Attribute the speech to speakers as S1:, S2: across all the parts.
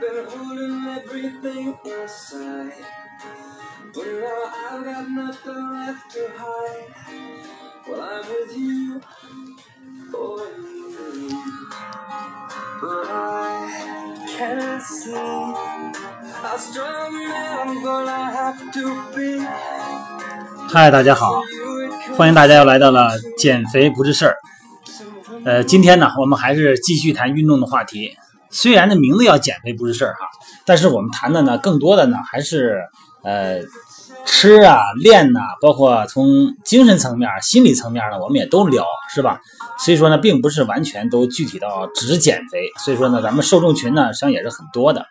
S1: been holding everything inside. But now I've got nothing left to hide. Well, I'm with you, oh, you. But I can't see how strong I'm gonna have to be.
S2: 嗨，大家好，欢迎大家又来到了减肥不是事儿。呃，今天呢，我们还是继续谈运动的话题。虽然呢名字要减肥不是事儿哈，但是我们谈的呢，更多的呢还是呃吃啊、练呐、包括从精神层面、心理层面呢，我们也都聊，是吧？所以说呢，并不是完全都具体到只减肥。所以说呢，咱们受众群呢，实际上也是很多的。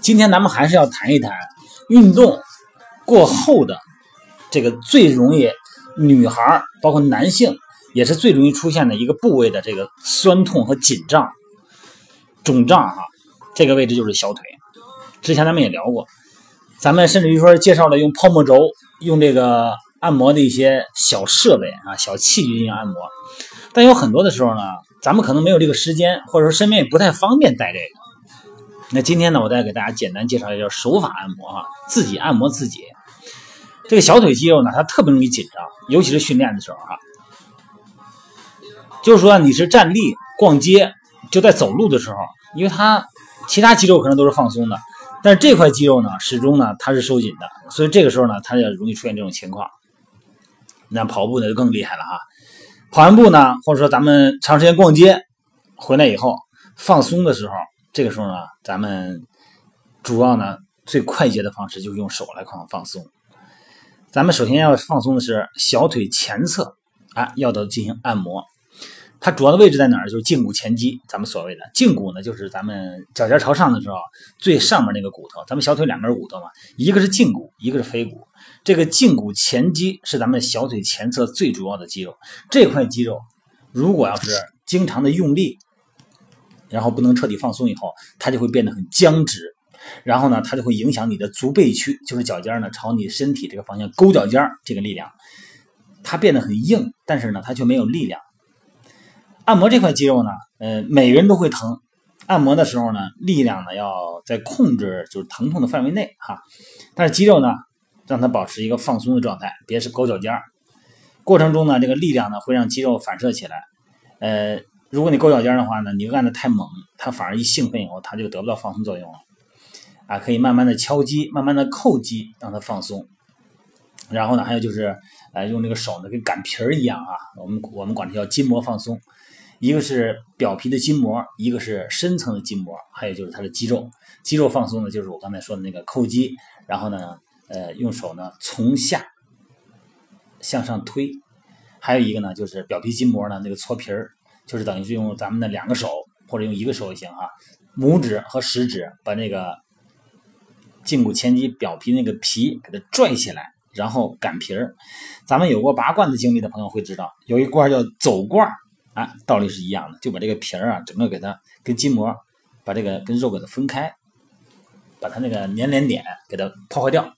S2: 今天咱们还是要谈一谈运动过后的这个最容易女孩儿，包括男性也是最容易出现的一个部位的这个酸痛和紧张、肿胀哈、这个位置就是小腿。之前咱们也聊过，咱们甚至于说介绍了用泡沫轴、用这个按摩的一些小设备啊、小器具进行按摩。但有很多的时候呢，咱们可能没有这个时间，或者说身边也不太方便带这个。那今天呢，我再给大家简单介绍一下手法按摩啊，自己按摩自己。这个小腿肌肉呢，它特别容易紧张，尤其是训练的时候哈、就是说你是站立、逛街，就在走路的时候，因为它其他肌肉可能都是放松的，但是这块肌肉呢，始终呢它是收紧的，所以这个时候呢，它也容易出现这种情况。那跑步呢就更厉害了哈，跑完步呢，或者说咱们长时间逛街回来以后放松的时候，这个时候呢，咱们主要呢最快捷的方式就是用手来放放松。咱们首先要放松的是小腿前侧啊，要的进行按摩。它主要的位置在哪儿？就是胫骨前肌，咱们所谓的胫骨呢，就是咱们脚尖朝上的时候最上面那个骨头。咱们小腿两根骨头嘛，一个是胫骨，一个是腓骨。这个胫骨前肌是咱们小腿前侧最主要的肌肉。这块肌肉如果要是经常的用力，然后不能彻底放松以后，它就会变得很僵直。然后呢，它就会影响你的足背区，就是脚尖呢朝你身体这个方向勾脚尖这个力量，它变得很硬，但是呢，它却没有力量。按摩这块肌肉呢，呃，每个人都会疼。按摩的时候呢，力量呢要在控制就是疼痛的范围内哈，但是肌肉呢，让它保持一个放松的状态，别是勾脚尖儿。过程中呢，这个力量呢会让肌肉反射起来。呃，如果你勾脚尖儿的话呢，你按的太猛，它反而一兴奋以后，它就得不到放松作用了。啊，可以慢慢的敲击，慢慢的扣击，让它放松。然后呢，还有就是，呃，用这个手呢，跟擀皮儿一样啊，我们我们管它叫筋膜放松。一个是表皮的筋膜，一个是深层的筋膜，还有就是它的肌肉。肌肉放松呢，就是我刚才说的那个扣击，然后呢，呃，用手呢从下向上推。还有一个呢，就是表皮筋膜呢那个搓皮儿，就是等于是用咱们的两个手或者用一个手也行啊，拇指和食指把那个胫骨前肌表皮那个皮给它拽起来，然后擀皮儿。咱们有过拔罐的经历的朋友会知道，有一罐叫走罐，啊，道理是一样的，就把这个皮儿啊，整个给它跟筋膜把这个跟肉给它分开，把它那个粘连点给它破坏掉，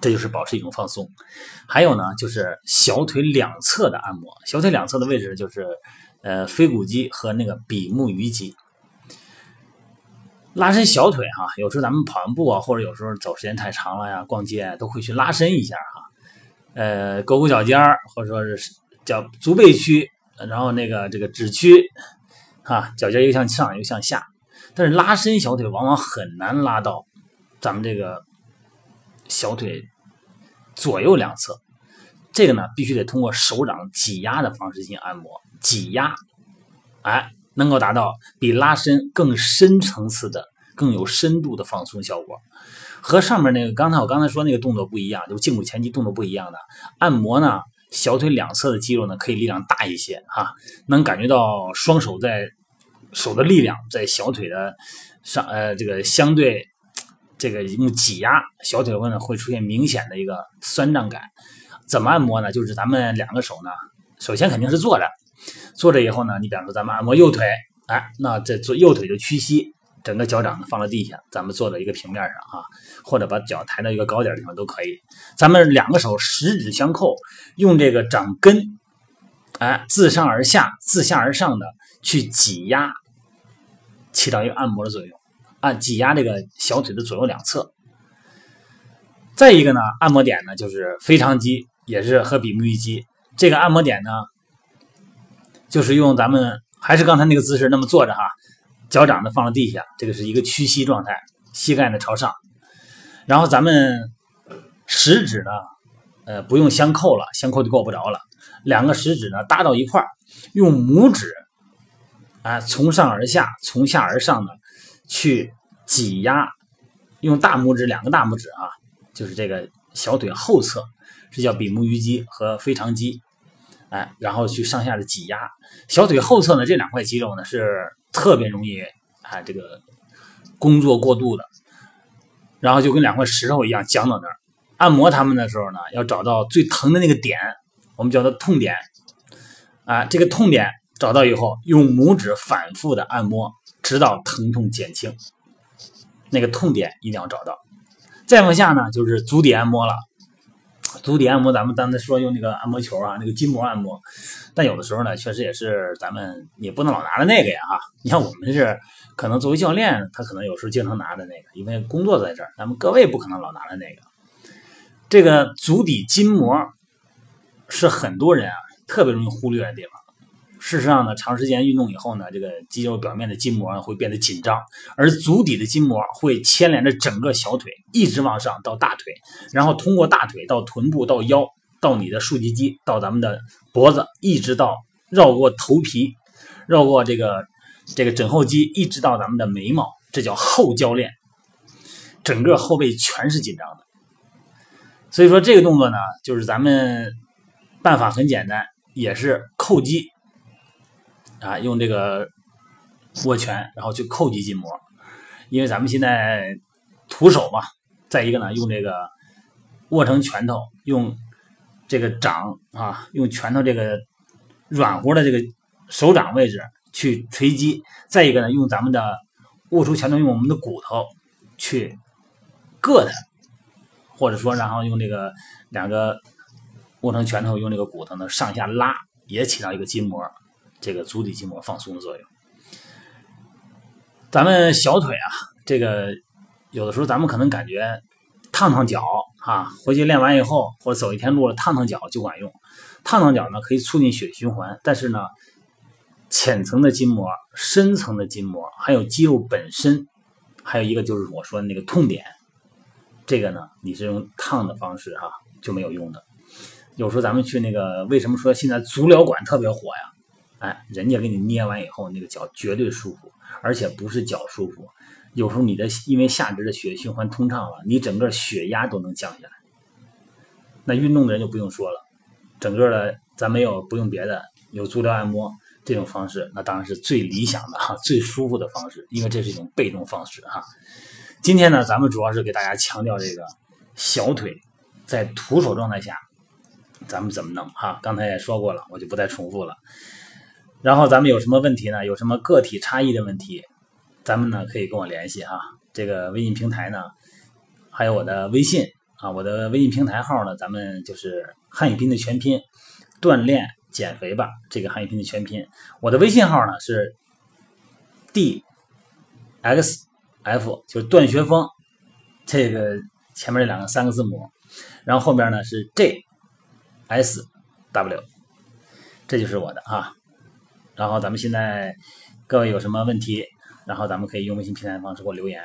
S2: 这就是保持一种放松。还有呢，就是小腿两侧的按摩，小腿两侧的位置就是呃腓骨肌和那个比目鱼肌。拉伸小腿哈、有时候咱们跑完步啊，或者有时候走时间太长了呀，逛街都会去拉伸一下哈、呃，勾勾脚尖儿，或者说是脚足背区，然后那个这个指区，哈、脚尖又向上又向下。但是拉伸小腿往往很难拉到咱们这个小腿左右两侧，这个呢必须得通过手掌挤压的方式进行按摩，挤压，哎，能够达到比拉伸更深层次的、更有深度的放松效果。和上面那个刚才我刚才说那个动作不一样，就胫骨前肌动作不一样的按摩呢，小腿两侧的肌肉呢可以力量大一些哈、能感觉到双手在手的力量在小腿的上呃这个相对这个用挤压小腿部呢会出现明显的一个酸胀感。怎么按摩呢？就是咱们两个手呢，首先肯定是坐着，坐着以后呢，你比方说咱们按摩右腿，哎，那这做右腿就屈膝，整个脚掌呢放到地下，咱们坐在一个平面上啊，或者把脚抬到一个高点地方都可以。咱们两个手十指相扣，用这个掌根，哎，自上而下、自下而上的去挤压，起到一个按摩的作用。按挤压这个小腿的左右两侧。再一个呢，按摩点呢就是腓肠肌，也是和比目鱼肌。这个按摩点呢，就是用咱们还是刚才那个姿势，那么坐着哈，脚掌呢放到地下，这个是一个屈膝状态，膝盖呢朝上，然后咱们食指呢，呃，不用相扣了，相扣就够不着了，两个食指呢搭到一块，用拇指啊从上而下，从下而上的去挤压，用大拇指两个大拇指啊。就是这个小腿后侧，这叫比目鱼肌和腓肠肌，哎，然后去上下的挤压小腿后侧呢，这两块肌肉呢是特别容易啊这个工作过度的，然后就跟两块石头一样僵到那儿。按摩他们的时候呢，要找到最疼的那个点，我们叫它痛点，啊，这个痛点找到以后，用拇指反复的按摩，直到疼痛减轻。那个痛点一定要找到。再往下呢，就是足底按摩了。足底按摩，咱们刚才说用那个按摩球啊，那个筋膜按摩。但有的时候呢，确实也是咱们也不能老拿着那个呀，哈。你像我们是可能作为教练，他可能有时候经常拿着那个，因为工作在这儿。咱们各位不可能老拿着那个。这个足底筋膜是很多人啊特别容易忽略的地方。事实上呢，长时间运动以后呢，这个肌肉表面的筋膜会变得紧张，而足底的筋膜会牵连着整个小腿，一直往上到大腿，然后通过大腿到臀部到腰，到你的竖脊肌，到咱们的脖子，一直到绕过头皮，绕过这个这个枕后肌，一直到咱们的眉毛，这叫后交链，整个后背全是紧张的。所以说这个动作呢，就是咱们办法很简单，也是扣肌。啊，用这个握拳，然后去扣击筋膜，因为咱们现在徒手嘛。再一个呢，用这个握成拳头，用这个掌啊，用拳头这个软和的这个手掌位置去锤击。再一个呢，用咱们的握出拳头，用我们的骨头去硌它，或者说，然后用这个两个握成拳头，用这个骨头呢上下拉，也起到一个筋膜。这个足底筋膜放松的作用，咱们小腿啊，这个有的时候咱们可能感觉烫烫脚啊，回去练完以后或者走一天路了烫烫脚就管用。烫烫脚呢可以促进血液循环，但是呢，浅层的筋膜、深层的筋膜，还有肌肉本身，还有一个就是我说的那个痛点，这个呢你是用烫的方式哈就没有用的。有时候咱们去那个，为什么说现在足疗馆特别火呀？哎，人家给你捏完以后，那个脚绝对舒服，而且不是脚舒服。有时候你的因为下肢的血液循环通畅了，你整个血压都能降下来。那运动的人就不用说了，整个的咱没有不用别的，有足疗按摩这种方式，那当然是最理想的哈，最舒服的方式，因为这是一种被动方式哈。今天呢，咱们主要是给大家强调这个小腿在徒手状态下咱们怎么弄哈。刚才也说过了，我就不再重复了。然后咱们有什么问题呢？有什么个体差异的问题，咱们呢可以跟我联系哈。这个微信平台呢，还有我的微信啊，我的微信平台号呢，咱们就是汉语拼的全拼，锻炼减肥吧。这个汉语拼的全拼，我的微信号呢是 d x f，就是段学峰，这个前面这两个三个字母，然后后边呢是 j s w，这就是我的啊。然后咱们现在各位有什么问题，然后咱们可以用微信平台的方式给我留言，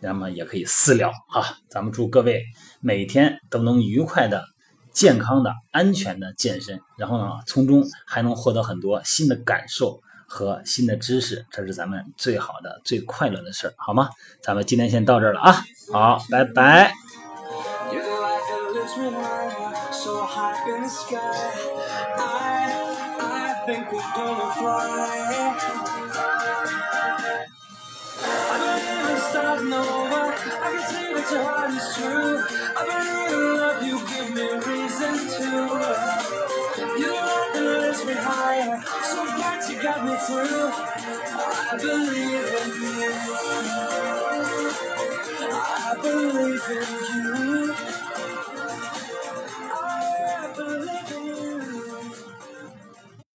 S2: 那么也可以私聊啊。咱们祝各位每天都能愉快的、健康的、安全的健身，然后呢，从中还能获得很多新的感受和新的知识，这是咱们最好的、最快乐的事儿，好吗？咱们今天先到这儿了啊，好，拜拜。Think we're gonna fly. I believe in stars nova. I can see that your heart is true. I believe in love, you give me reason to. You light the lifts me higher, so bright you got me through. I believe in you. I believe in you.